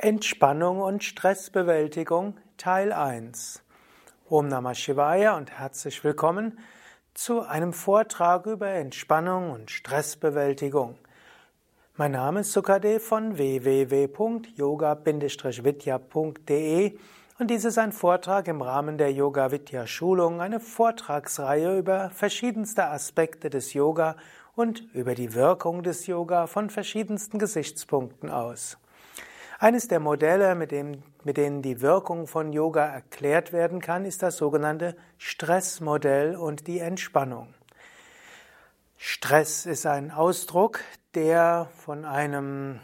Entspannung und Stressbewältigung Teil 1. Om Namah Shivaya und herzlich willkommen zu einem Vortrag über Entspannung und Stressbewältigung. Mein Name ist Sukadev von www.yoga-vidya.de und dies ist ein Vortrag im Rahmen der Yoga Vidya Schulung, eine Vortragsreihe über verschiedenste Aspekte des Yoga und über die Wirkung des Yoga von verschiedensten Gesichtspunkten aus. Eines der Modelle, mit, dem, mit denen die Wirkung von Yoga erklärt werden kann, ist das sogenannte Stressmodell und die Entspannung. Stress ist ein Ausdruck, der von einem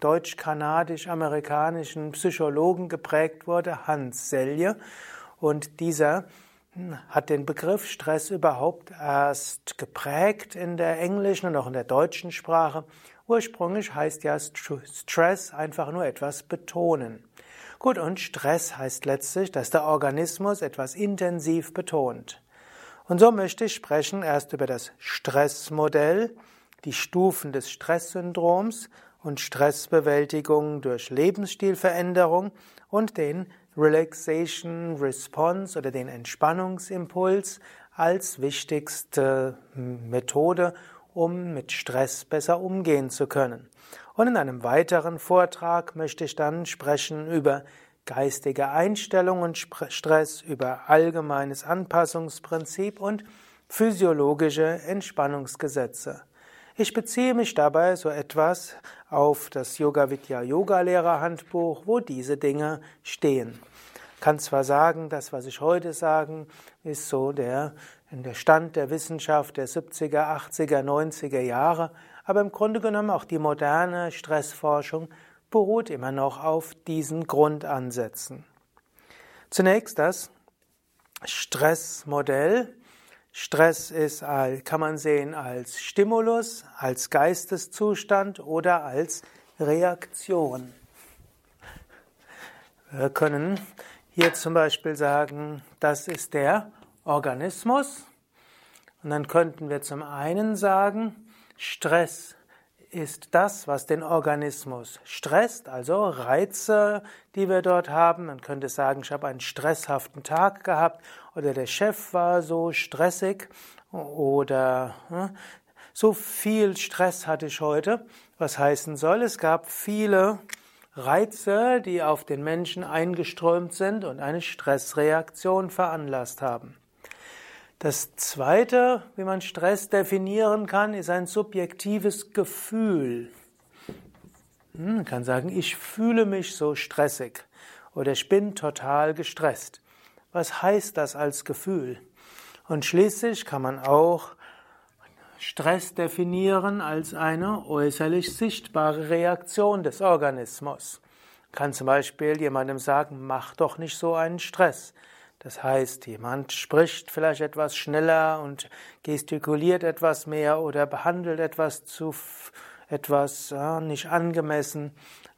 deutsch-kanadisch-amerikanischen Psychologen geprägt wurde, Hans Selye. Und dieser hat den Begriff Stress überhaupt erst geprägt in der englischen und auch in der deutschen Sprache Ursprünglich heißt ja Stress einfach nur etwas betonen. Gut, und Stress heißt letztlich, dass der Organismus etwas intensiv betont. Und so möchte ich sprechen erst über das Stressmodell, die Stufen des Stresssyndroms und Stressbewältigung durch Lebensstilveränderung und den Relaxation Response oder den Entspannungsimpuls als wichtigste Methode, um mit Stress besser umgehen zu können. Und in einem weiteren Vortrag möchte ich dann sprechen über geistige Einstellung und Stress, über allgemeines Anpassungsprinzip und physiologische Entspannungsgesetze. Ich beziehe mich dabei so etwas auf das Yoga Vidya Yoga Lehrerhandbuch, wo diese Dinge stehen. Ich kann zwar sagen, das, was ich heute sagen, ist so der der Stand der Wissenschaft der 70er, 80er, 90er Jahre, aber im Grunde genommen auch die moderne Stressforschung beruht immer noch auf diesen Grundansätzen. Zunächst das Stressmodell. Stress ist, kann man sehen als Stimulus, als Geisteszustand oder als Reaktion. Wir können hier zum Beispiel sagen, das ist der Organismus. Und dann könnten wir zum einen sagen, Stress ist das, was den Organismus stresst, also Reize, die wir dort haben. Man könnte sagen, ich habe einen stresshaften Tag gehabt oder der Chef war so stressig oder hm, so viel Stress hatte ich heute, was heißen soll, es gab viele Reize, die auf den Menschen eingeströmt sind und eine Stressreaktion veranlasst haben. Das zweite, wie man Stress definieren kann, ist ein subjektives Gefühl. Hm, man kann sagen, ich fühle mich so stressig oder ich bin total gestresst. Was heißt das als Gefühl? Und schließlich kann man auch Stress definieren als eine äußerlich sichtbare Reaktion des Organismus. Man kann zum Beispiel jemandem sagen, mach doch nicht so einen Stress. Das heißt, jemand spricht vielleicht etwas schneller und gestikuliert etwas mehr oder behandelt etwas zu etwas ja, nicht angemessen.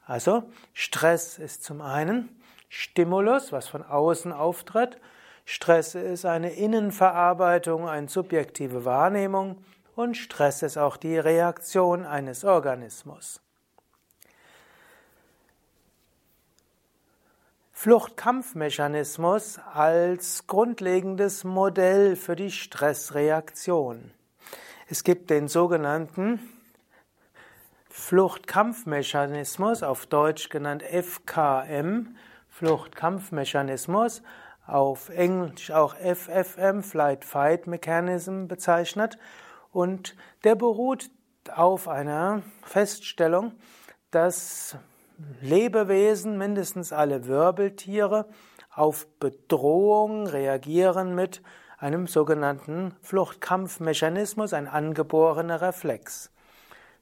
Also Stress ist zum einen Stimulus, was von außen auftritt. Stress ist eine Innenverarbeitung, eine subjektive Wahrnehmung und Stress ist auch die Reaktion eines Organismus. Fluchtkampfmechanismus als grundlegendes Modell für die Stressreaktion. Es gibt den sogenannten Fluchtkampfmechanismus, auf Deutsch genannt FKM, Fluchtkampfmechanismus, auf Englisch auch FFM, Flight Fight Mechanism bezeichnet, und der beruht auf einer Feststellung, dass Lebewesen, mindestens alle Wirbeltiere, auf Bedrohung reagieren mit einem sogenannten Fluchtkampfmechanismus, ein angeborener Reflex.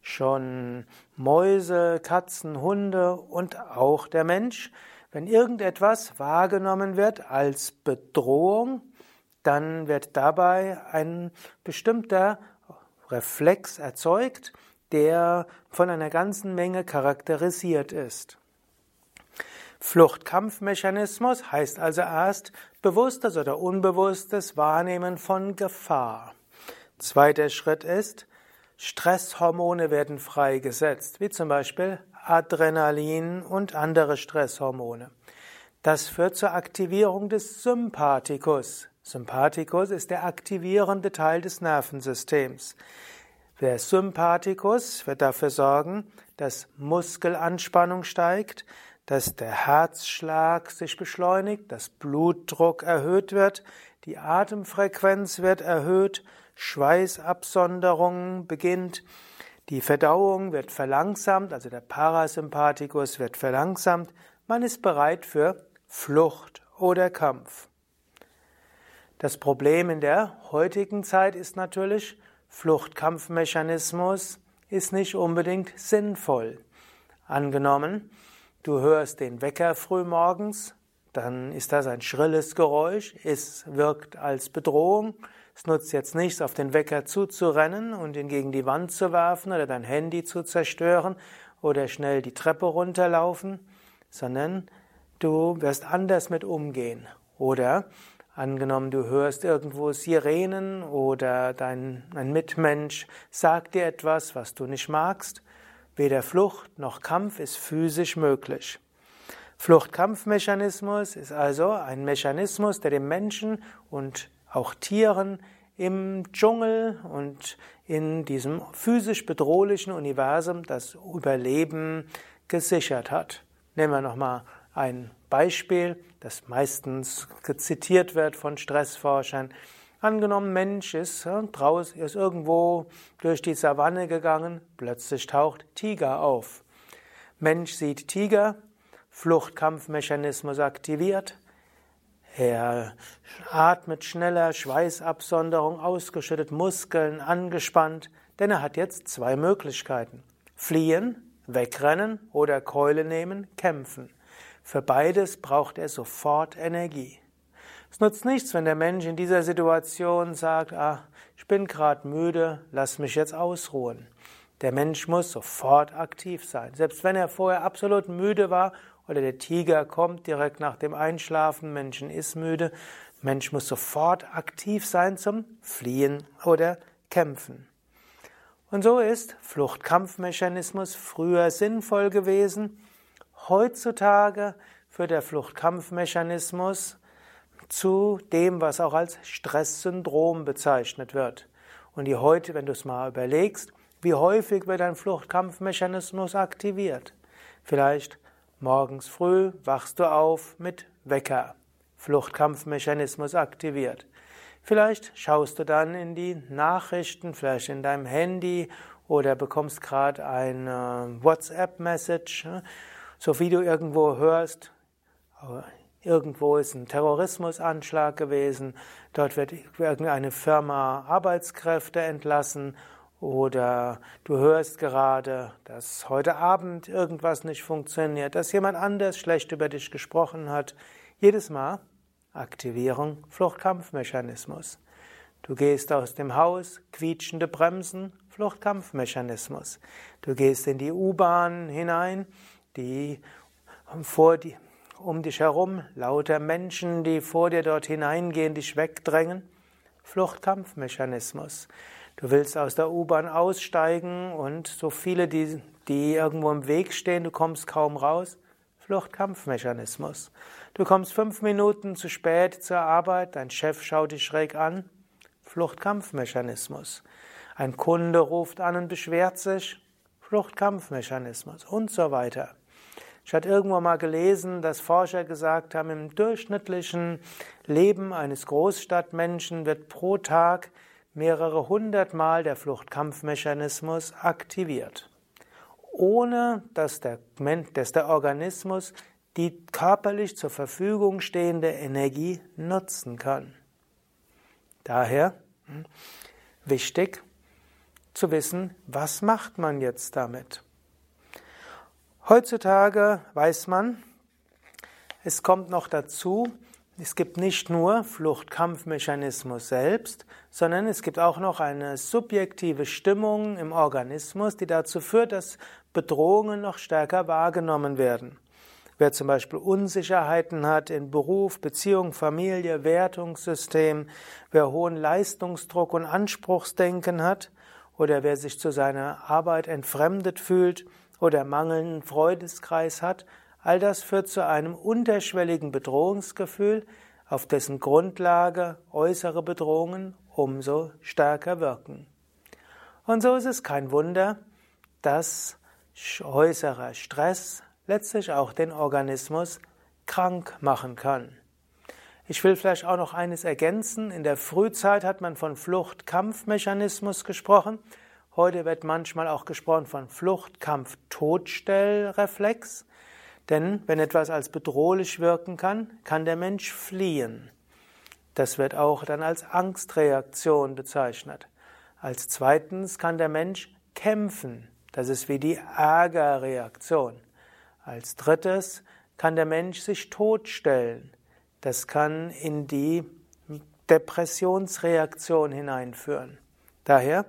Schon Mäuse, Katzen, Hunde und auch der Mensch, wenn irgendetwas wahrgenommen wird als Bedrohung, dann wird dabei ein bestimmter Reflex erzeugt, der von einer ganzen Menge charakterisiert ist. Fluchtkampfmechanismus heißt also erst bewusstes oder unbewusstes Wahrnehmen von Gefahr. Zweiter Schritt ist, Stresshormone werden freigesetzt, wie zum Beispiel Adrenalin und andere Stresshormone. Das führt zur Aktivierung des Sympathikus. Sympathikus ist der aktivierende Teil des Nervensystems. Der Sympathikus wird dafür sorgen, dass Muskelanspannung steigt, dass der Herzschlag sich beschleunigt, dass Blutdruck erhöht wird, die Atemfrequenz wird erhöht, Schweißabsonderung beginnt, die Verdauung wird verlangsamt, also der Parasympathikus wird verlangsamt, man ist bereit für Flucht oder Kampf. Das Problem in der heutigen Zeit ist natürlich, Fluchtkampfmechanismus ist nicht unbedingt sinnvoll. Angenommen, du hörst den Wecker früh morgens, dann ist das ein schrilles Geräusch, es wirkt als Bedrohung. Es nutzt jetzt nichts, auf den Wecker zuzurennen und ihn gegen die Wand zu werfen oder dein Handy zu zerstören oder schnell die Treppe runterlaufen, sondern du wirst anders mit umgehen. Oder Angenommen, du hörst irgendwo Sirenen oder dein ein Mitmensch sagt dir etwas, was du nicht magst. Weder Flucht noch Kampf ist physisch möglich. Flucht-Kampf-Mechanismus ist also ein Mechanismus, der dem Menschen und auch Tieren im Dschungel und in diesem physisch bedrohlichen Universum das Überleben gesichert hat. Nehmen wir nochmal ein Beispiel, das meistens zitiert wird von Stressforschern. Angenommen, Mensch ist draußen, ist irgendwo durch die Savanne gegangen, plötzlich taucht Tiger auf. Mensch sieht Tiger, Fluchtkampfmechanismus aktiviert. Er atmet schneller, Schweißabsonderung ausgeschüttet, Muskeln angespannt, denn er hat jetzt zwei Möglichkeiten. Fliehen, wegrennen oder Keule nehmen, kämpfen. Für beides braucht er sofort Energie. Es nutzt nichts, wenn der Mensch in dieser Situation sagt, ah, ich bin gerade müde, lass mich jetzt ausruhen. Der Mensch muss sofort aktiv sein. Selbst wenn er vorher absolut müde war oder der Tiger kommt direkt nach dem Einschlafen, Menschen ist müde, Mensch muss sofort aktiv sein zum Fliehen oder Kämpfen. Und so ist Fluchtkampfmechanismus früher sinnvoll gewesen Heutzutage führt der Fluchtkampfmechanismus zu dem, was auch als Stresssyndrom bezeichnet wird. Und die heute, wenn du es mal überlegst, wie häufig wird ein Fluchtkampfmechanismus aktiviert? Vielleicht morgens früh wachst du auf mit Wecker. Fluchtkampfmechanismus aktiviert. Vielleicht schaust du dann in die Nachrichten, vielleicht in deinem Handy oder bekommst gerade eine WhatsApp-Message so wie du irgendwo hörst, irgendwo ist ein Terrorismusanschlag gewesen, dort wird irgendeine Firma Arbeitskräfte entlassen oder du hörst gerade, dass heute Abend irgendwas nicht funktioniert, dass jemand anders schlecht über dich gesprochen hat. Jedes Mal Aktivierung Fluchtkampfmechanismus. Du gehst aus dem Haus, quietschende Bremsen, Fluchtkampfmechanismus. Du gehst in die U-Bahn hinein, die vor die, um dich herum, lauter Menschen, die vor dir dort hineingehen, dich wegdrängen. Fluchtkampfmechanismus. Du willst aus der U-Bahn aussteigen und so viele, die, die irgendwo im Weg stehen, du kommst kaum raus. Fluchtkampfmechanismus. Du kommst fünf Minuten zu spät zur Arbeit, dein Chef schaut dich schräg an. Fluchtkampfmechanismus. Ein Kunde ruft an und beschwert sich. Fluchtkampfmechanismus und so weiter. Ich hatte irgendwo mal gelesen, dass Forscher gesagt haben, im durchschnittlichen Leben eines Großstadtmenschen wird pro Tag mehrere hundert Mal der Fluchtkampfmechanismus aktiviert, ohne dass der, dass der Organismus die körperlich zur Verfügung stehende Energie nutzen kann. Daher hm, wichtig zu wissen, was macht man jetzt damit? Heutzutage weiß man, es kommt noch dazu, es gibt nicht nur Fluchtkampfmechanismus selbst, sondern es gibt auch noch eine subjektive Stimmung im Organismus, die dazu führt, dass Bedrohungen noch stärker wahrgenommen werden. Wer zum Beispiel Unsicherheiten hat in Beruf, Beziehung, Familie, Wertungssystem, wer hohen Leistungsdruck und Anspruchsdenken hat, oder wer sich zu seiner Arbeit entfremdet fühlt, oder mangelnden Freudeskreis hat, all das führt zu einem unterschwelligen Bedrohungsgefühl, auf dessen Grundlage äußere Bedrohungen umso stärker wirken. Und so ist es kein Wunder, dass äußerer Stress letztlich auch den Organismus krank machen kann. Ich will vielleicht auch noch eines ergänzen. In der Frühzeit hat man von Flucht-Kampfmechanismus gesprochen. Heute wird manchmal auch gesprochen von Fluchtkampf-Todstellreflex. Denn wenn etwas als bedrohlich wirken kann, kann der Mensch fliehen. Das wird auch dann als Angstreaktion bezeichnet. Als zweitens kann der Mensch kämpfen. Das ist wie die Ärgerreaktion. Als drittes kann der Mensch sich totstellen. Das kann in die Depressionsreaktion hineinführen. Daher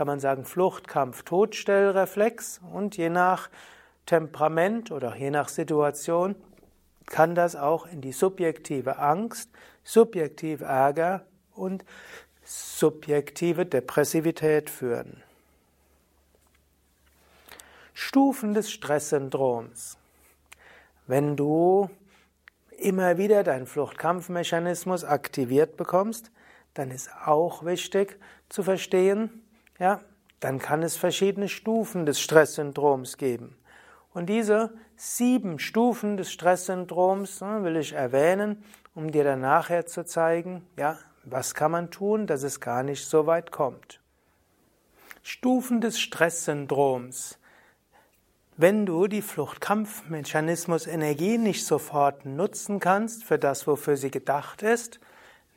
kann man sagen Flucht, Kampf, Todstellreflex und je nach Temperament oder je nach Situation kann das auch in die subjektive Angst, subjektive Ärger und subjektive Depressivität führen. Stufen des Stresssyndroms. Wenn du immer wieder deinen Fluchtkampfmechanismus aktiviert bekommst, dann ist auch wichtig zu verstehen, ja, dann kann es verschiedene Stufen des Stresssyndroms geben. Und diese sieben Stufen des Stresssyndroms ne, will ich erwähnen, um dir dann nachher zu zeigen, ja, was kann man tun, dass es gar nicht so weit kommt. Stufen des Stresssyndroms. Wenn du die Fluchtkampfmechanismus Energie nicht sofort nutzen kannst für das, wofür sie gedacht ist,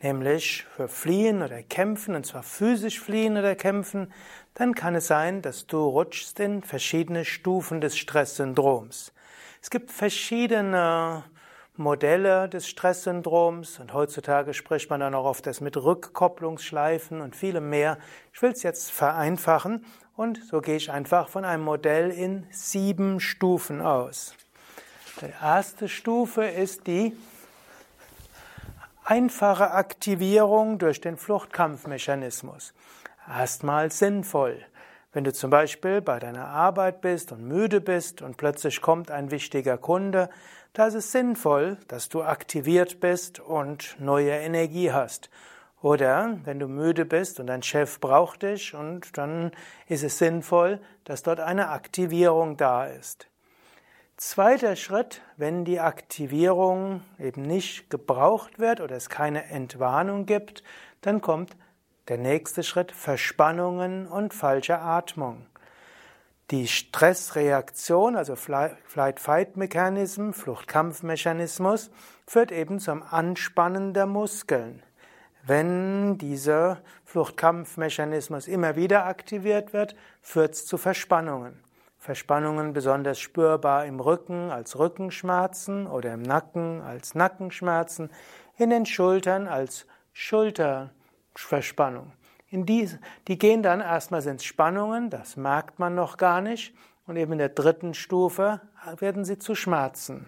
nämlich für Fliehen oder Kämpfen, und zwar physisch fliehen oder kämpfen, dann kann es sein, dass du rutschst in verschiedene Stufen des Stresssyndroms. Es gibt verschiedene Modelle des Stresssyndroms und heutzutage spricht man dann auch oft das mit Rückkopplungsschleifen und vielem mehr. Ich will es jetzt vereinfachen und so gehe ich einfach von einem Modell in sieben Stufen aus. Die erste Stufe ist die einfache Aktivierung durch den Fluchtkampfmechanismus. Erstmal sinnvoll. Wenn du zum Beispiel bei deiner Arbeit bist und müde bist und plötzlich kommt ein wichtiger Kunde, da ist es sinnvoll, dass du aktiviert bist und neue Energie hast. Oder wenn du müde bist und dein Chef braucht dich und dann ist es sinnvoll, dass dort eine Aktivierung da ist. Zweiter Schritt, wenn die Aktivierung eben nicht gebraucht wird oder es keine Entwarnung gibt, dann kommt der nächste Schritt Verspannungen und falsche Atmung. Die Stressreaktion, also Flight-Fight-Mechanism, Flucht-Kampf-Mechanismus, führt eben zum Anspannen der Muskeln. Wenn dieser Flucht-Kampf-Mechanismus immer wieder aktiviert wird, führt es zu Verspannungen. Verspannungen besonders spürbar im Rücken als Rückenschmerzen oder im Nacken als Nackenschmerzen, in den Schultern als Schulterverspannung. In die, die gehen dann erstmal sind Spannungen, das merkt man noch gar nicht, und eben in der dritten Stufe werden sie zu Schmerzen.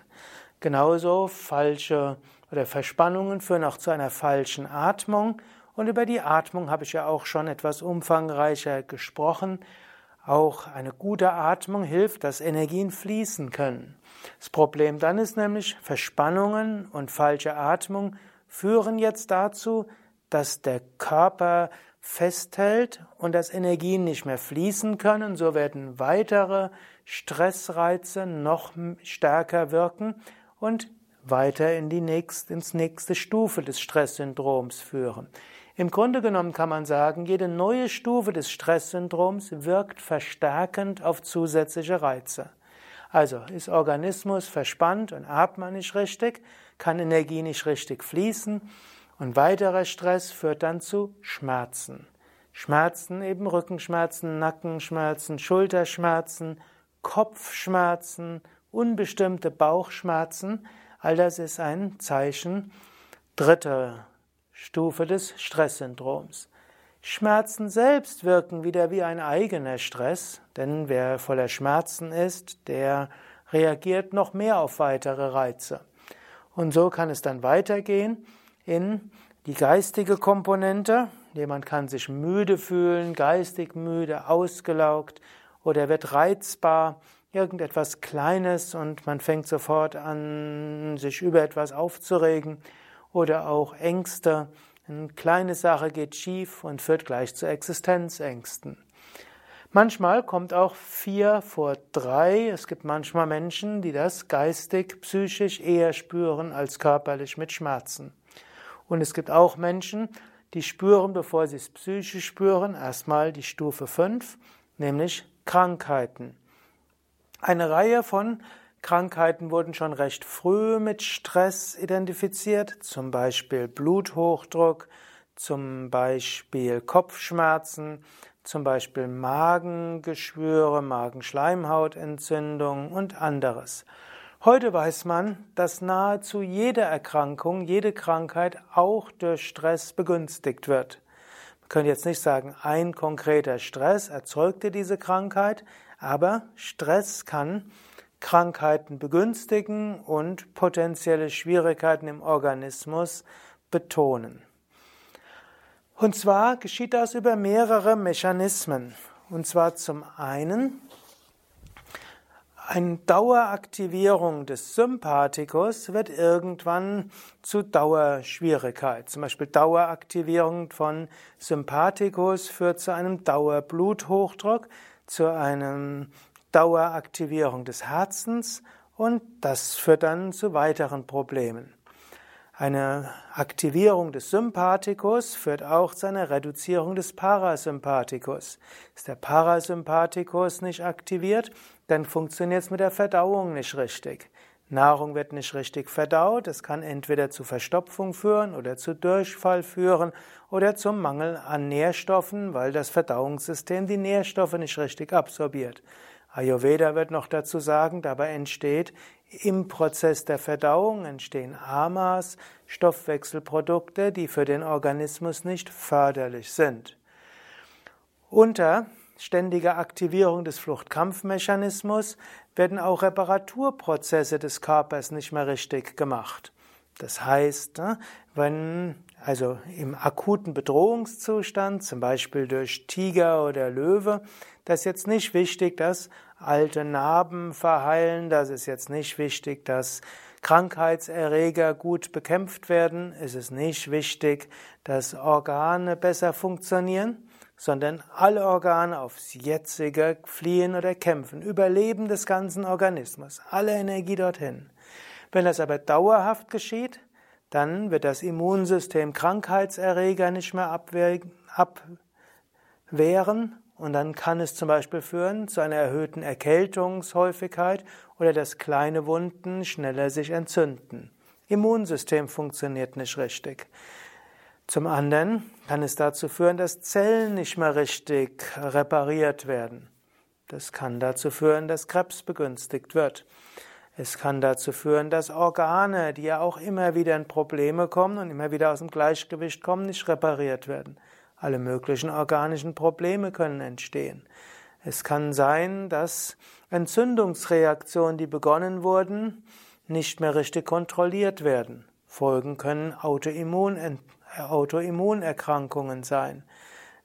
Genauso falsche oder Verspannungen führen auch zu einer falschen Atmung. Und über die Atmung habe ich ja auch schon etwas umfangreicher gesprochen. Auch eine gute Atmung hilft, dass Energien fließen können. Das Problem dann ist nämlich, Verspannungen und falsche Atmung führen jetzt dazu, dass der Körper festhält und dass Energien nicht mehr fließen können. So werden weitere Stressreize noch stärker wirken und weiter in die nächste, ins nächste Stufe des Stresssyndroms führen. Im Grunde genommen kann man sagen, jede neue Stufe des Stresssyndroms wirkt verstärkend auf zusätzliche Reize. Also ist Organismus verspannt und atmet nicht richtig, kann Energie nicht richtig fließen und weiterer Stress führt dann zu Schmerzen. Schmerzen, eben Rückenschmerzen, Nackenschmerzen, Schulterschmerzen, Kopfschmerzen, unbestimmte Bauchschmerzen, all das ist ein Zeichen dritter Stufe des Stresssyndroms. Schmerzen selbst wirken wieder wie ein eigener Stress, denn wer voller Schmerzen ist, der reagiert noch mehr auf weitere Reize. Und so kann es dann weitergehen in die geistige Komponente. Jemand kann sich müde fühlen, geistig müde, ausgelaugt oder wird reizbar. Irgendetwas Kleines und man fängt sofort an, sich über etwas aufzuregen oder auch Ängste. Eine kleine Sache geht schief und führt gleich zu Existenzängsten. Manchmal kommt auch vier vor drei. Es gibt manchmal Menschen, die das geistig, psychisch eher spüren als körperlich mit Schmerzen. Und es gibt auch Menschen, die spüren, bevor sie es psychisch spüren, erstmal die Stufe 5, nämlich Krankheiten. Eine Reihe von Krankheiten wurden schon recht früh mit Stress identifiziert, zum Beispiel Bluthochdruck, zum Beispiel Kopfschmerzen, zum Beispiel Magengeschwüre, Magenschleimhautentzündung und anderes. Heute weiß man, dass nahezu jede Erkrankung, jede Krankheit auch durch Stress begünstigt wird. Man könnte jetzt nicht sagen, ein konkreter Stress erzeugte diese Krankheit, aber Stress kann Krankheiten begünstigen und potenzielle Schwierigkeiten im Organismus betonen. Und zwar geschieht das über mehrere Mechanismen. Und zwar zum einen eine Daueraktivierung des Sympathikus wird irgendwann zu Dauerschwierigkeit. Zum Beispiel Daueraktivierung von Sympathikus führt zu einem Dauerbluthochdruck, zu einer Daueraktivierung des Herzens und das führt dann zu weiteren Problemen. Eine Aktivierung des Sympathikus führt auch zu einer Reduzierung des Parasympathikus. Ist der Parasympathikus nicht aktiviert, dann funktioniert es mit der Verdauung nicht richtig. Nahrung wird nicht richtig verdaut, es kann entweder zu Verstopfung führen oder zu Durchfall führen oder zum Mangel an Nährstoffen, weil das Verdauungssystem die Nährstoffe nicht richtig absorbiert. Ayurveda wird noch dazu sagen, dabei entsteht im Prozess der Verdauung entstehen Amas, Stoffwechselprodukte, die für den Organismus nicht förderlich sind. Unter ständiger Aktivierung des Fluchtkampfmechanismus werden auch Reparaturprozesse des Körpers nicht mehr richtig gemacht. Das heißt, ne, wenn also im akuten Bedrohungszustand, zum Beispiel durch Tiger oder Löwe, das ist jetzt nicht wichtig, dass alte Narben verheilen, das ist jetzt nicht wichtig, dass Krankheitserreger gut bekämpft werden, es ist nicht wichtig, dass Organe besser funktionieren, sondern alle Organe aufs Jetzige fliehen oder kämpfen, Überleben des ganzen Organismus, alle Energie dorthin. Wenn das aber dauerhaft geschieht, dann wird das Immunsystem Krankheitserreger nicht mehr abwehren und dann kann es zum Beispiel führen zu einer erhöhten Erkältungshäufigkeit oder dass kleine Wunden schneller sich entzünden. Immunsystem funktioniert nicht richtig. Zum anderen kann es dazu führen, dass Zellen nicht mehr richtig repariert werden. Das kann dazu führen, dass Krebs begünstigt wird. Es kann dazu führen, dass Organe, die ja auch immer wieder in Probleme kommen und immer wieder aus dem Gleichgewicht kommen, nicht repariert werden. Alle möglichen organischen Probleme können entstehen. Es kann sein, dass Entzündungsreaktionen, die begonnen wurden, nicht mehr richtig kontrolliert werden. Folgen können Autoimmun, Autoimmunerkrankungen sein.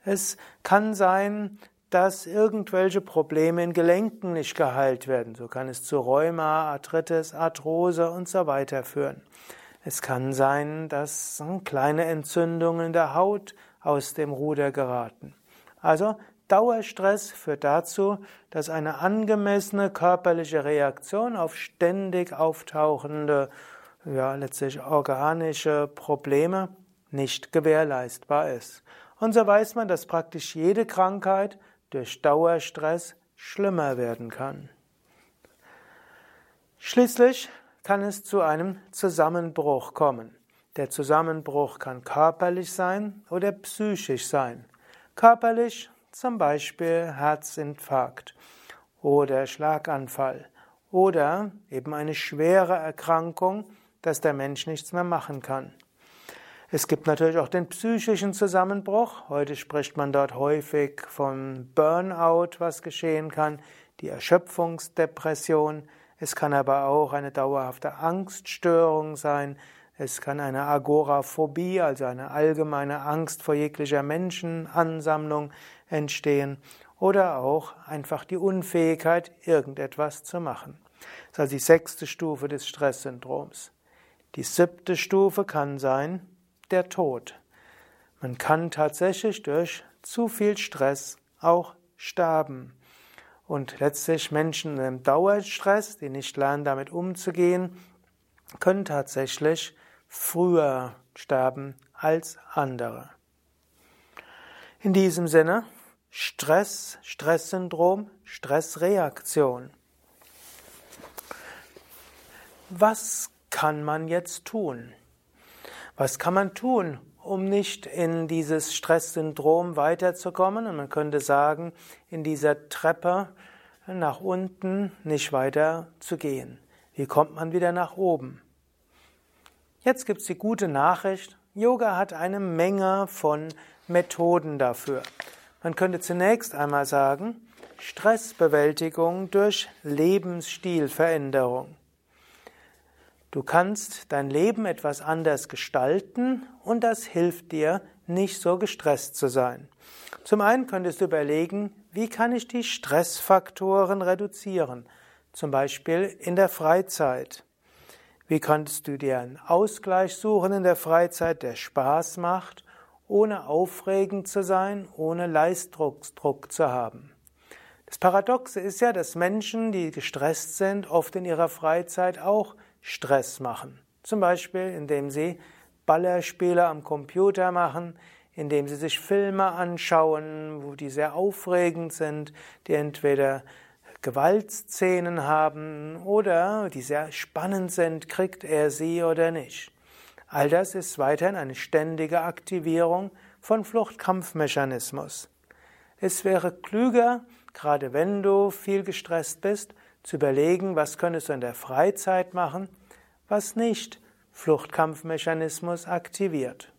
Es kann sein, dass irgendwelche Probleme in Gelenken nicht geheilt werden. So kann es zu Rheuma, Arthritis, Arthrose und so weiter führen. Es kann sein, dass hm, kleine Entzündungen der Haut aus dem Ruder geraten. Also Dauerstress führt dazu, dass eine angemessene körperliche Reaktion auf ständig auftauchende, ja, letztlich organische Probleme nicht gewährleistbar ist. Und so weiß man, dass praktisch jede Krankheit durch Dauerstress schlimmer werden kann. Schließlich kann es zu einem Zusammenbruch kommen. Der Zusammenbruch kann körperlich sein oder psychisch sein. Körperlich zum Beispiel Herzinfarkt oder Schlaganfall oder eben eine schwere Erkrankung, dass der Mensch nichts mehr machen kann. Es gibt natürlich auch den psychischen Zusammenbruch. Heute spricht man dort häufig von Burnout, was geschehen kann, die Erschöpfungsdepression. Es kann aber auch eine dauerhafte Angststörung sein. Es kann eine Agoraphobie, also eine allgemeine Angst vor jeglicher Menschenansammlung entstehen. oder auch einfach die Unfähigkeit, irgendetwas zu machen. Das ist also die sechste Stufe des Stresssyndroms. Die siebte Stufe kann sein der Tod. Man kann tatsächlich durch zu viel Stress auch sterben. Und letztlich Menschen im Dauerstress, die nicht lernen, damit umzugehen, können tatsächlich früher sterben als andere. In diesem Sinne, Stress, Stresssyndrom, Stressreaktion. Was kann man jetzt tun? Was kann man tun, um nicht in dieses Stresssyndrom weiterzukommen? Und man könnte sagen, in dieser Treppe nach unten nicht weiter zu gehen. Wie kommt man wieder nach oben? Jetzt gibt es die gute Nachricht, Yoga hat eine Menge von Methoden dafür. Man könnte zunächst einmal sagen, Stressbewältigung durch Lebensstilveränderung. Du kannst dein Leben etwas anders gestalten und das hilft dir, nicht so gestresst zu sein. Zum einen könntest du überlegen, wie kann ich die Stressfaktoren reduzieren, zum Beispiel in der Freizeit. Wie kannst du dir einen Ausgleich suchen in der Freizeit, der Spaß macht ohne aufregend zu sein, ohne Leistungsdruck zu haben. Das Paradoxe ist ja, dass Menschen, die gestresst sind, oft in ihrer Freizeit auch Stress machen. Zum Beispiel, indem sie Ballerspiele am Computer machen, indem sie sich Filme anschauen, wo die sehr aufregend sind, die entweder Gewaltszenen haben oder die sehr spannend sind, kriegt er sie oder nicht. All das ist weiterhin eine ständige Aktivierung von Fluchtkampfmechanismus. Es wäre klüger, gerade wenn du viel gestresst bist, zu überlegen, was könntest du in der Freizeit machen, was nicht Fluchtkampfmechanismus aktiviert.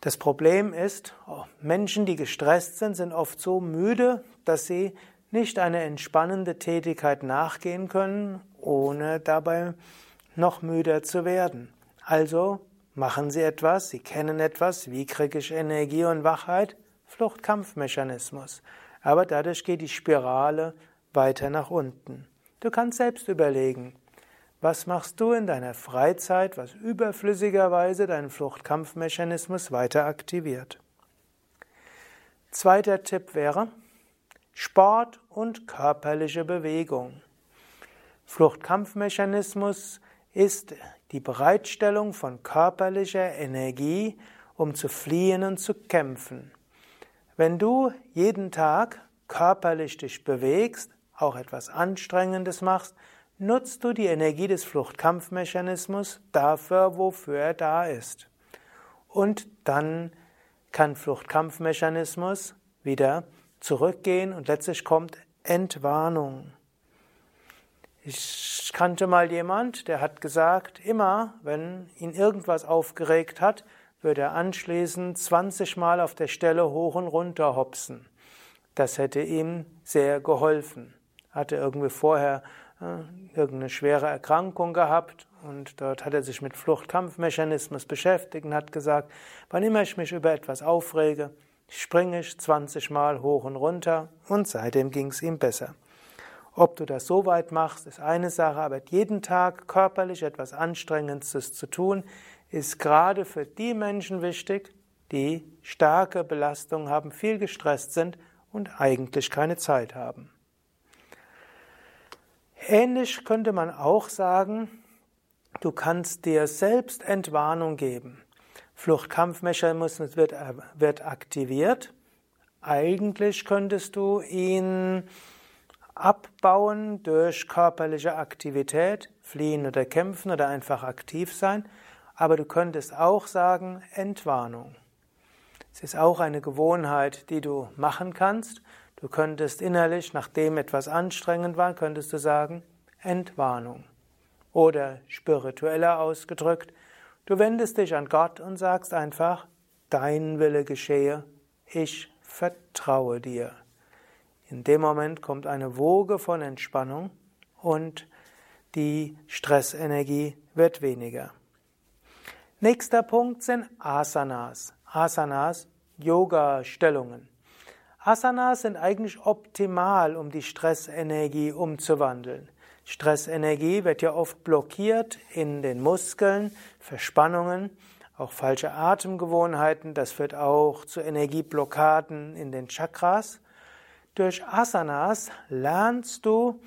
Das Problem ist, oh, Menschen, die gestresst sind, sind oft so müde, dass sie nicht eine entspannende Tätigkeit nachgehen können, ohne dabei noch müder zu werden. Also machen Sie etwas, Sie kennen etwas, wie kriege ich Energie und Wachheit? Fluchtkampfmechanismus. Aber dadurch geht die Spirale weiter nach unten. Du kannst selbst überlegen, was machst du in deiner Freizeit, was überflüssigerweise deinen Fluchtkampfmechanismus weiter aktiviert. Zweiter Tipp wäre Sport und körperliche Bewegung. Fluchtkampfmechanismus ist die Bereitstellung von körperlicher Energie, um zu fliehen und zu kämpfen. Wenn du jeden Tag körperlich dich bewegst, auch etwas Anstrengendes machst, nutzt du die Energie des Fluchtkampfmechanismus dafür, wofür er da ist. Und dann kann Fluchtkampfmechanismus wieder zurückgehen und letztlich kommt Entwarnung. Ich kannte mal jemand, der hat gesagt, immer wenn ihn irgendwas aufgeregt hat, würde er anschließend 20 Mal auf der Stelle hoch und runter hopsen. Das hätte ihm sehr geholfen. Hatte irgendwie vorher äh, irgendeine schwere Erkrankung gehabt und dort hat er sich mit Fluchtkampfmechanismus beschäftigt und hat gesagt, wann immer ich mich über etwas aufrege, springe ich 20 Mal hoch und runter und seitdem ging es ihm besser. Ob du das so weit machst, ist eine Sache, aber jeden Tag körperlich etwas Anstrengendes zu tun, ist gerade für die Menschen wichtig, die starke Belastungen haben, viel gestresst sind und eigentlich keine Zeit haben. Ähnlich könnte man auch sagen, du kannst dir selbst Entwarnung geben. Fluchtkampfmechanismus wird, wird aktiviert. Eigentlich könntest du ihn abbauen durch körperliche Aktivität, fliehen oder kämpfen oder einfach aktiv sein. Aber du könntest auch sagen Entwarnung. Es ist auch eine Gewohnheit, die du machen kannst. Du könntest innerlich, nachdem etwas anstrengend war, könntest du sagen Entwarnung. Oder spiritueller ausgedrückt, du wendest dich an Gott und sagst einfach, dein Wille geschehe, ich vertraue dir. In dem Moment kommt eine Woge von Entspannung und die Stressenergie wird weniger. Nächster Punkt sind Asanas. Asanas, Yoga-Stellungen. Asanas sind eigentlich optimal, um die Stressenergie umzuwandeln. Stressenergie wird ja oft blockiert in den Muskeln, Verspannungen, auch falsche Atemgewohnheiten, das führt auch zu Energieblockaden in den Chakras. Durch Asanas lernst du,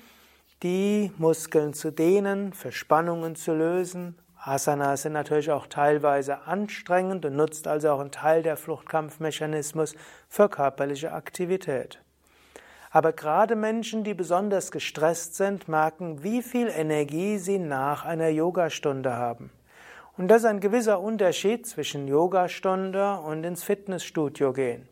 die Muskeln zu dehnen, Verspannungen zu lösen. Asanas sind natürlich auch teilweise anstrengend und nutzt also auch einen Teil der Fluchtkampfmechanismus für körperliche Aktivität. Aber gerade Menschen, die besonders gestresst sind, merken, wie viel Energie sie nach einer Yogastunde haben. Und das ist ein gewisser Unterschied zwischen Yogastunde und ins Fitnessstudio gehen.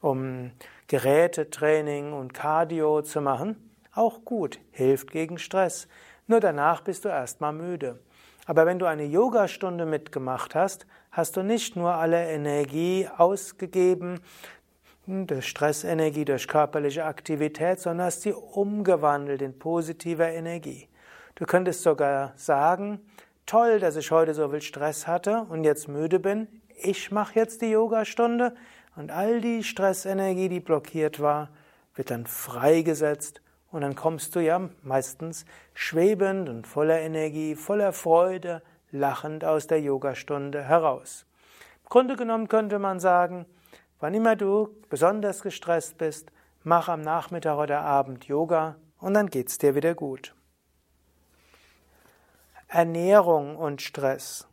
Um Gerätetraining und Cardio zu machen, auch gut, hilft gegen Stress. Nur danach bist du erstmal müde. Aber wenn du eine Yogastunde mitgemacht hast, hast du nicht nur alle Energie ausgegeben, durch Stressenergie, durch körperliche Aktivität, sondern hast sie umgewandelt in positive Energie. Du könntest sogar sagen, toll, dass ich heute so viel Stress hatte und jetzt müde bin. Ich mache jetzt die Yogastunde und all die Stressenergie, die blockiert war, wird dann freigesetzt und dann kommst du ja meistens schwebend und voller Energie, voller Freude, lachend aus der Yogastunde heraus. Im Grunde genommen könnte man sagen, wann immer du besonders gestresst bist, mach am Nachmittag oder Abend Yoga und dann geht's dir wieder gut. Ernährung und Stress.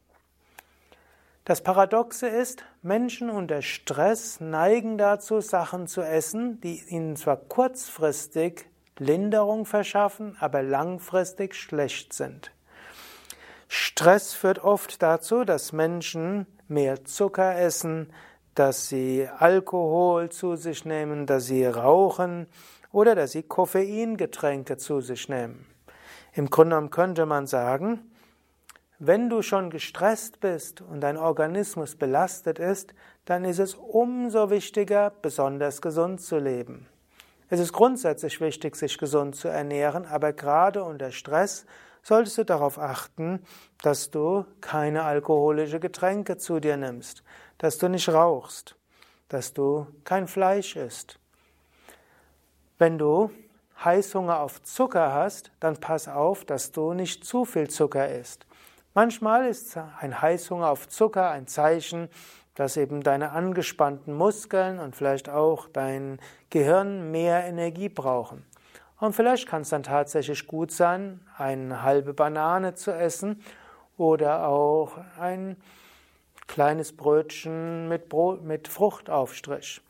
Das Paradoxe ist, Menschen unter Stress neigen dazu, Sachen zu essen, die ihnen zwar kurzfristig Linderung verschaffen, aber langfristig schlecht sind. Stress führt oft dazu, dass Menschen mehr Zucker essen, dass sie Alkohol zu sich nehmen, dass sie rauchen oder dass sie Koffeingetränke zu sich nehmen. Im Grunde genommen könnte man sagen, wenn du schon gestresst bist und dein Organismus belastet ist, dann ist es umso wichtiger, besonders gesund zu leben. Es ist grundsätzlich wichtig, sich gesund zu ernähren, aber gerade unter Stress solltest du darauf achten, dass du keine alkoholische Getränke zu dir nimmst, dass du nicht rauchst, dass du kein Fleisch isst. Wenn du Heißhunger auf Zucker hast, dann pass auf, dass du nicht zu viel Zucker isst. Manchmal ist ein Heißhunger auf Zucker ein Zeichen, dass eben deine angespannten Muskeln und vielleicht auch dein Gehirn mehr Energie brauchen. Und vielleicht kann es dann tatsächlich gut sein, eine halbe Banane zu essen oder auch ein kleines Brötchen mit, Brot, mit Fruchtaufstrich.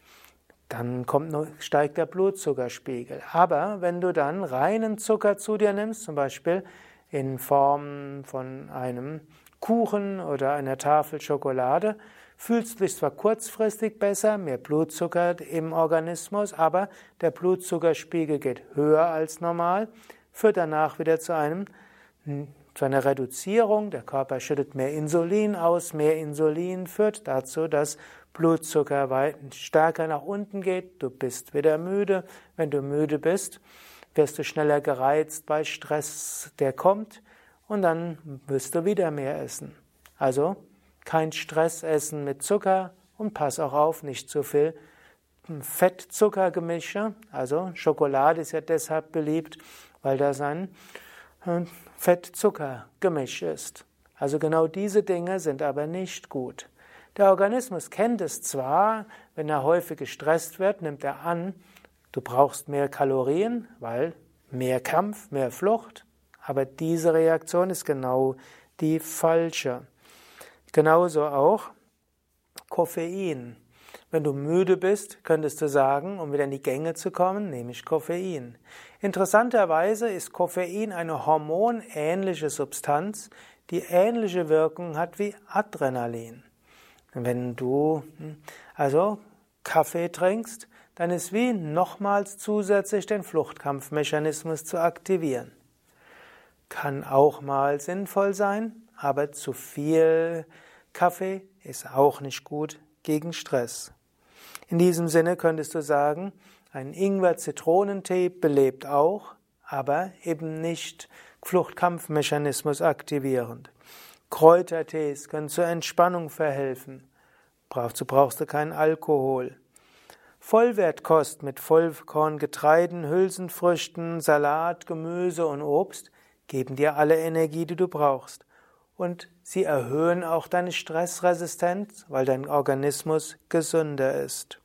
Dann kommt, steigt der Blutzuckerspiegel. Aber wenn du dann reinen Zucker zu dir nimmst, zum Beispiel in Form von einem Kuchen oder einer Tafel Schokolade, fühlst dich zwar kurzfristig besser, mehr Blutzucker im Organismus, aber der Blutzuckerspiegel geht höher als normal, führt danach wieder zu einem zu einer Reduzierung, der Körper schüttet mehr Insulin aus, mehr Insulin führt dazu, dass Blutzucker stärker nach unten geht, du bist wieder müde, wenn du müde bist, wirst du schneller gereizt bei Stress, der kommt, und dann wirst du wieder mehr essen. Also kein Stress essen mit Zucker und pass auch auf, nicht zu viel Fett-Zucker-Gemische. Also Schokolade ist ja deshalb beliebt, weil das ein äh, Fett-Zucker-Gemisch ist. Also genau diese Dinge sind aber nicht gut. Der Organismus kennt es zwar, wenn er häufig gestresst wird, nimmt er an, du brauchst mehr Kalorien, weil mehr Kampf, mehr Flucht, aber diese Reaktion ist genau die falsche. Genauso auch Koffein. Wenn du müde bist, könntest du sagen, um wieder in die Gänge zu kommen, nehme ich Koffein. Interessanterweise ist Koffein eine hormonähnliche Substanz, die ähnliche Wirkung hat wie Adrenalin. Wenn du hm, also Kaffee trinkst, dann ist wie nochmals zusätzlich den Fluchtkampfmechanismus zu aktivieren. Kann auch mal sinnvoll sein, aber zu viel Kaffee ist auch nicht gut gegen Stress. In diesem Sinne könntest du sagen, ein Ingwer-Zitronentee belebt auch, aber eben nicht Fluchtkampfmechanismus aktivierend. Kräutertees können zur Entspannung verhelfen. Dazu brauchst du keinen Alkohol. Vollwertkost mit Vollkorngetreiden, Hülsenfrüchten, Salat, Gemüse und Obst geben dir alle Energie, die du brauchst. Und sie erhöhen auch deine Stressresistenz, weil dein Organismus gesünder ist.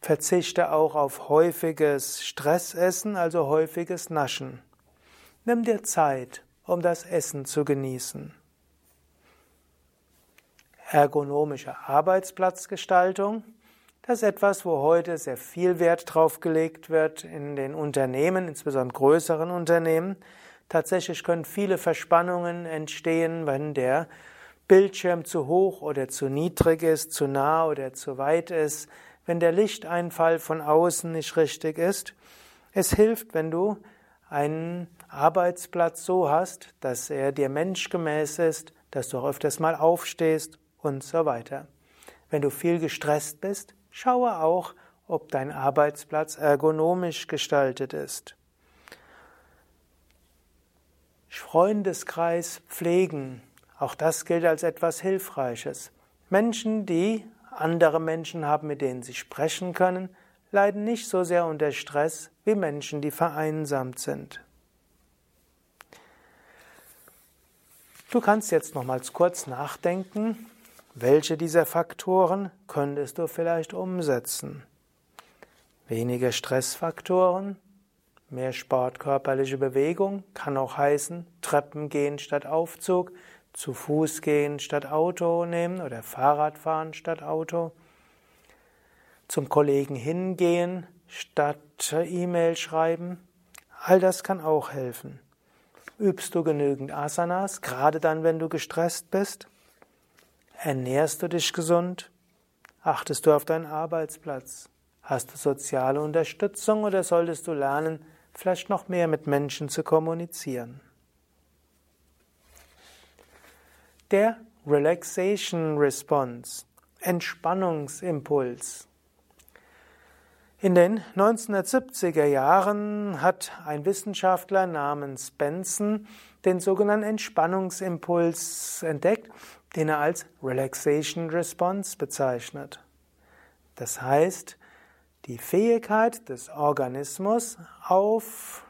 Verzichte auch auf häufiges Stressessen, also häufiges Naschen. Nimm dir Zeit, um das Essen zu genießen. Ergonomische Arbeitsplatzgestaltung. Das ist etwas, wo heute sehr viel Wert drauf gelegt wird in den Unternehmen, insbesondere größeren Unternehmen. Tatsächlich können viele Verspannungen entstehen, wenn der Bildschirm zu hoch oder zu niedrig ist, zu nah oder zu weit ist, wenn der Lichteinfall von außen nicht richtig ist. Es hilft, wenn du einen Arbeitsplatz so hast, dass er dir menschgemäß ist, dass du auch öfters mal aufstehst und so weiter. Wenn du viel gestresst bist, schaue auch, ob dein Arbeitsplatz ergonomisch gestaltet ist. Freundeskreis pflegen, auch das gilt als etwas Hilfreiches. Menschen, die andere Menschen haben, mit denen sie sprechen können, leiden nicht so sehr unter Stress wie Menschen, die vereinsamt sind. Du kannst jetzt nochmals kurz nachdenken, welche dieser Faktoren könntest du vielleicht umsetzen? Weniger Stressfaktoren, mehr Sport, körperliche Bewegung kann auch heißen, Treppen gehen statt Aufzug, zu Fuß gehen statt Auto nehmen oder Fahrrad fahren statt Auto, zum Kollegen hingehen statt E-Mail schreiben. All das kann auch helfen. Übst du genügend Asanas, gerade dann, wenn du gestresst bist? Ernährst du dich gesund? Achtest du auf deinen Arbeitsplatz? Hast du soziale Unterstützung oder solltest du lernen, vielleicht noch mehr mit Menschen zu kommunizieren? Der Relaxation Response, Entspannungsimpuls. In den 1970er Jahren hat ein Wissenschaftler namens Benson den sogenannten Entspannungsimpuls entdeckt den er als Relaxation Response bezeichnet. Das heißt, die Fähigkeit des Organismus auf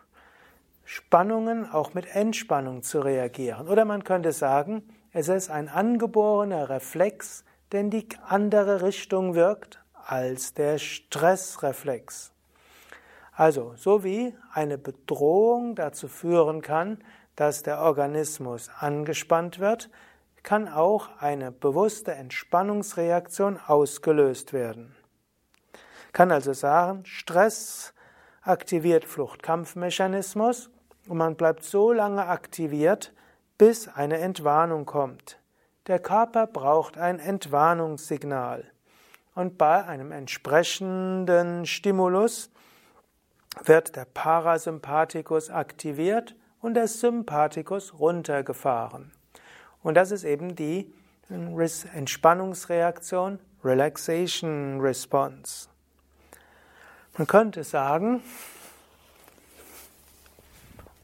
Spannungen auch mit Entspannung zu reagieren. Oder man könnte sagen, es ist ein angeborener Reflex, der in die andere Richtung wirkt als der Stressreflex. Also, so wie eine Bedrohung dazu führen kann, dass der Organismus angespannt wird, kann auch eine bewusste Entspannungsreaktion ausgelöst werden. Kann also sagen, Stress aktiviert Fluchtkampfmechanismus und man bleibt so lange aktiviert, bis eine Entwarnung kommt. Der Körper braucht ein Entwarnungssignal. Und bei einem entsprechenden Stimulus wird der Parasympathikus aktiviert und der Sympathikus runtergefahren. Und das ist eben die Entspannungsreaktion, Relaxation Response. Man könnte sagen,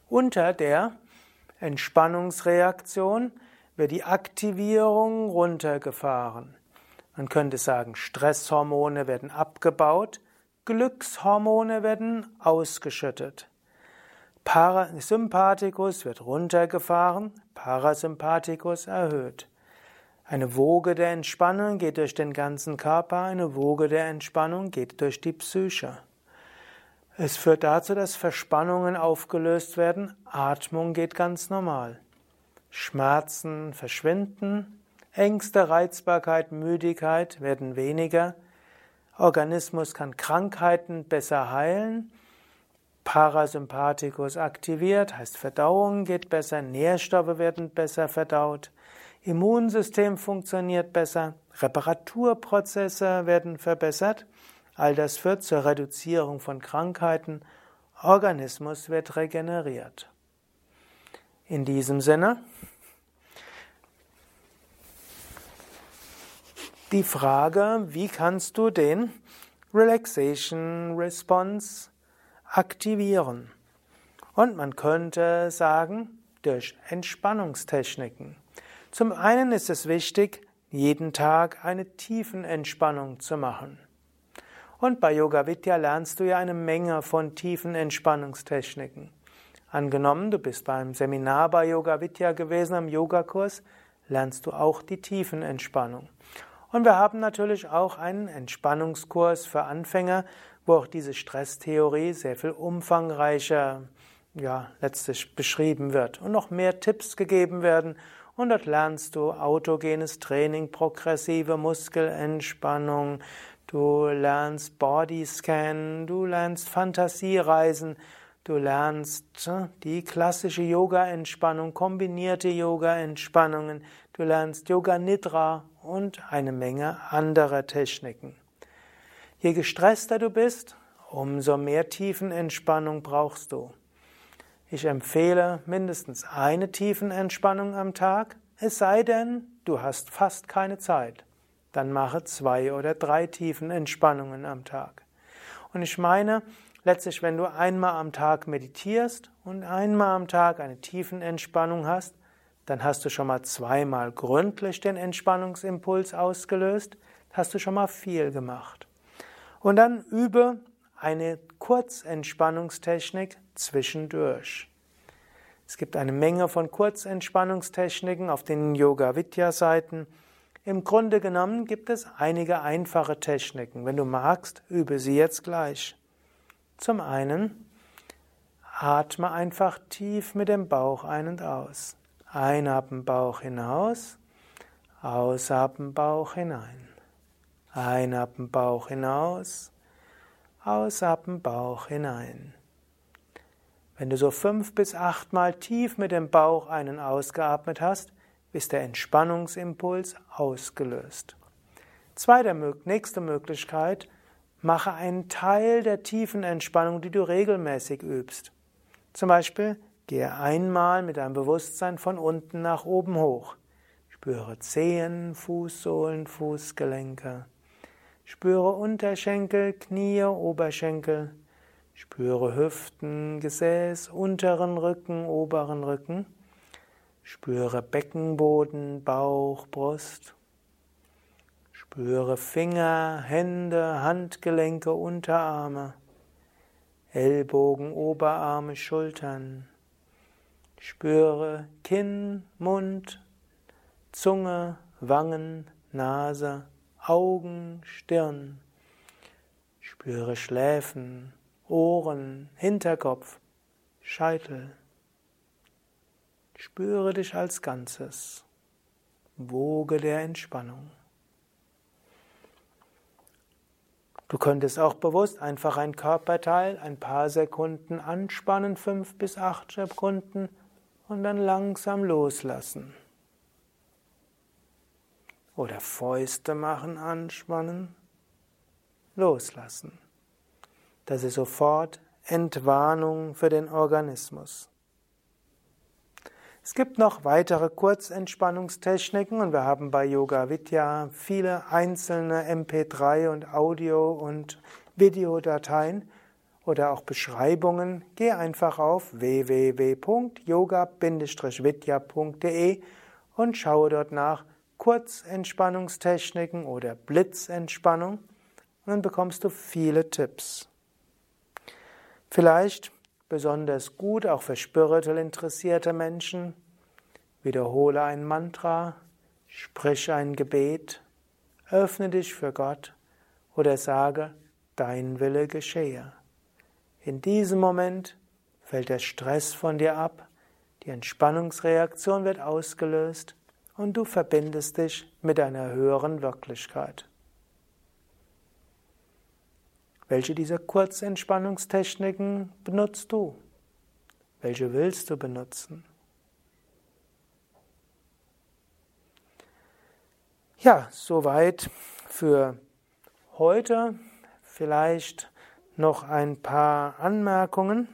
unter der Entspannungsreaktion wird die Aktivierung runtergefahren. Man könnte sagen, Stresshormone werden abgebaut, Glückshormone werden ausgeschüttet. Parasympathikus wird runtergefahren, Parasympathikus erhöht. Eine Woge der Entspannung geht durch den ganzen Körper, eine Woge der Entspannung geht durch die Psyche. Es führt dazu, dass Verspannungen aufgelöst werden, Atmung geht ganz normal. Schmerzen verschwinden, Ängste, Reizbarkeit, Müdigkeit werden weniger, Organismus kann Krankheiten besser heilen, Parasympathikus aktiviert, heißt Verdauung geht besser, Nährstoffe werden besser verdaut, Immunsystem funktioniert besser, Reparaturprozesse werden verbessert. All das führt zur Reduzierung von Krankheiten, Organismus wird regeneriert. In diesem Sinne die Frage, wie kannst du den Relaxation Response aktivieren. Und man könnte sagen, durch Entspannungstechniken. Zum einen ist es wichtig, jeden Tag eine tiefen Entspannung zu machen. Und bei Yoga Vidya lernst du ja eine Menge von tiefen Entspannungstechniken. Angenommen, du bist beim Seminar bei Yoga Vidya gewesen, am Yogakurs, lernst du auch die tiefen Entspannung. Und wir haben natürlich auch einen Entspannungskurs für Anfänger, wo auch diese Stresstheorie sehr viel umfangreicher ja, letztlich beschrieben wird und noch mehr Tipps gegeben werden. Und dort lernst du autogenes Training, progressive Muskelentspannung, du lernst Bodyscan, du lernst Fantasiereisen, du lernst äh, die klassische Yoga-Entspannung, kombinierte Yoga-Entspannungen, du lernst Yoga Nidra und eine Menge anderer Techniken. Je gestresster du bist, umso mehr Tiefenentspannung brauchst du. Ich empfehle mindestens eine Tiefenentspannung am Tag, es sei denn, du hast fast keine Zeit. Dann mache zwei oder drei Tiefenentspannungen am Tag. Und ich meine, letztlich, wenn du einmal am Tag meditierst und einmal am Tag eine Tiefenentspannung hast, dann hast du schon mal zweimal gründlich den Entspannungsimpuls ausgelöst, hast du schon mal viel gemacht. Und dann übe eine Kurzentspannungstechnik zwischendurch. Es gibt eine Menge von Kurzentspannungstechniken auf den Yoga Vidya Seiten. Im Grunde genommen gibt es einige einfache Techniken. Wenn du magst, übe sie jetzt gleich. Zum einen atme einfach tief mit dem Bauch ein und aus. Einatmen Bauch hinaus, ausatmen Bauch hinein. Einatmen Bauch hinaus, ausatmen Bauch hinein. Wenn du so fünf bis achtmal tief mit dem Bauch einen ausgeatmet hast, ist der Entspannungsimpuls ausgelöst. Zweite nächste Möglichkeit, mache einen Teil der tiefen Entspannung, die du regelmäßig übst. Zum Beispiel gehe einmal mit deinem Bewusstsein von unten nach oben hoch. Spüre Zehen, Fußsohlen, Fußgelenke. Spüre Unterschenkel, Knie, Oberschenkel. Spüre Hüften, Gesäß, unteren Rücken, oberen Rücken. Spüre Beckenboden, Bauch, Brust. Spüre Finger, Hände, Handgelenke, Unterarme, Ellbogen, Oberarme, Schultern. Spüre Kinn, Mund, Zunge, Wangen, Nase, Augen, Stirn. Spüre Schläfen, Ohren, Hinterkopf, Scheitel. Spüre dich als Ganzes. Woge der Entspannung. Du könntest auch bewusst einfach ein Körperteil ein paar Sekunden anspannen, fünf bis acht Sekunden, und dann langsam loslassen. Oder Fäuste machen, anspannen, loslassen. Das ist sofort Entwarnung für den Organismus. Es gibt noch weitere Kurzentspannungstechniken und wir haben bei Yoga Vidya viele einzelne MP3 und Audio- und Videodateien oder auch Beschreibungen. Geh einfach auf www.yoga-vidya.de und schaue dort nach Kurzentspannungstechniken oder Blitzentspannung und dann bekommst du viele Tipps. Vielleicht besonders gut auch für spirituell interessierte Menschen. Wiederhole ein Mantra, sprich ein Gebet, öffne dich für Gott oder sage, dein Wille geschehe. In diesem Moment fällt der Stress von dir ab, die Entspannungsreaktion wird ausgelöst und du verbindest dich mit einer höheren Wirklichkeit. Welche dieser Kurzentspannungstechniken benutzt du? Welche willst du benutzen? Ja, soweit für heute. Vielleicht noch ein paar Anmerkungen.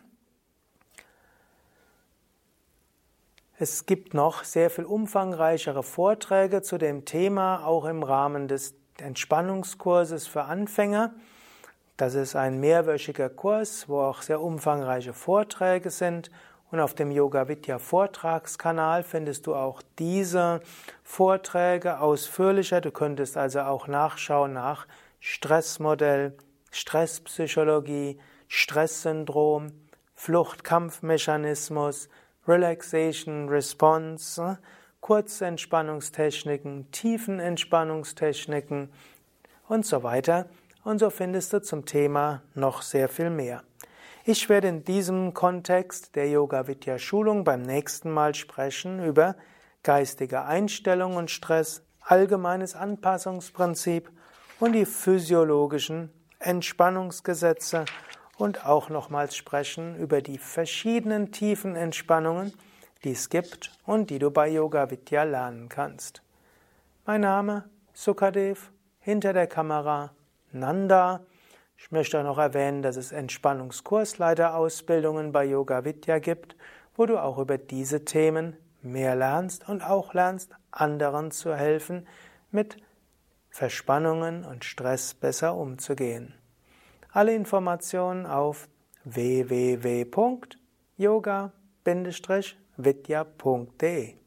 Es gibt noch sehr viel umfangreichere Vorträge zu dem Thema, auch im Rahmen des Entspannungskurses für Anfänger. Das ist ein mehrwöchiger Kurs, wo auch sehr umfangreiche Vorträge sind. Und auf dem Yoga Vidya Vortragskanal findest du auch diese Vorträge ausführlicher. Du könntest also auch nachschauen nach Stressmodell, Stresspsychologie, Stresssyndrom, Fluchtkampfmechanismus, Relaxation Response, Kurzentspannungstechniken, Tiefenentspannungstechniken und so weiter. Und so findest du zum Thema noch sehr viel mehr. Ich werde in diesem Kontext der Yoga Vidya Schulung beim nächsten Mal sprechen über geistige Einstellung und Stress, allgemeines Anpassungsprinzip und die physiologischen Entspannungsgesetze und auch nochmals sprechen über die verschiedenen tiefen Entspannungen, die es gibt und die du bei Yoga Vidya lernen kannst. Mein Name Sukadev, hinter der Kamera Nanda. Ich möchte auch noch erwähnen, dass es Entspannungskursleiterausbildungen bei Yoga Vidya gibt, wo du auch über diese Themen mehr lernst und auch lernst, anderen zu helfen, mit Verspannungen und Stress besser umzugehen. Alle Informationen auf www.yoga-vidya.de